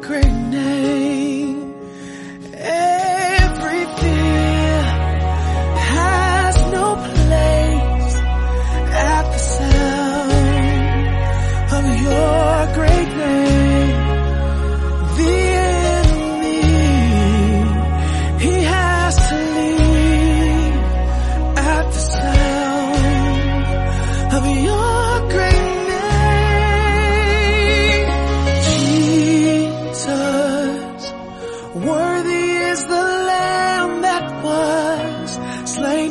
great name. Every fear has no place at the sound of your great name. The enemy, he has to leave at the sound of your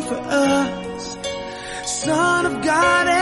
for us, Son of God.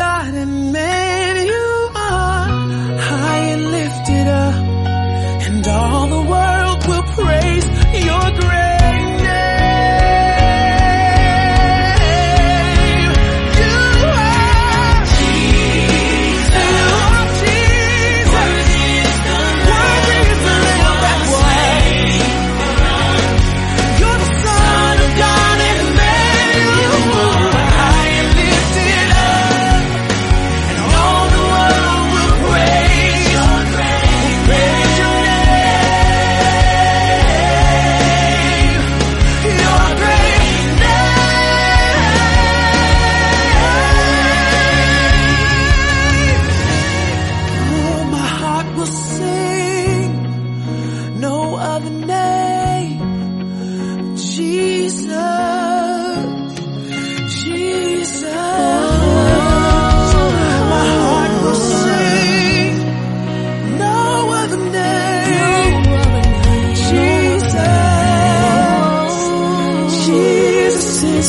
God and man.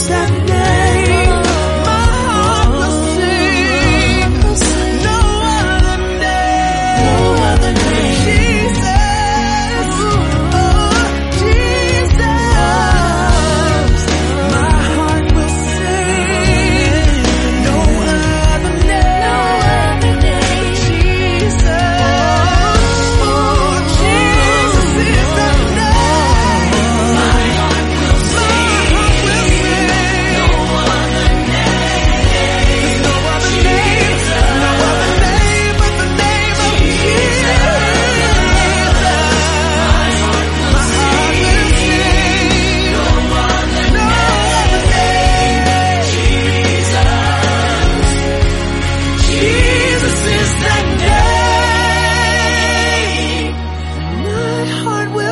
standing.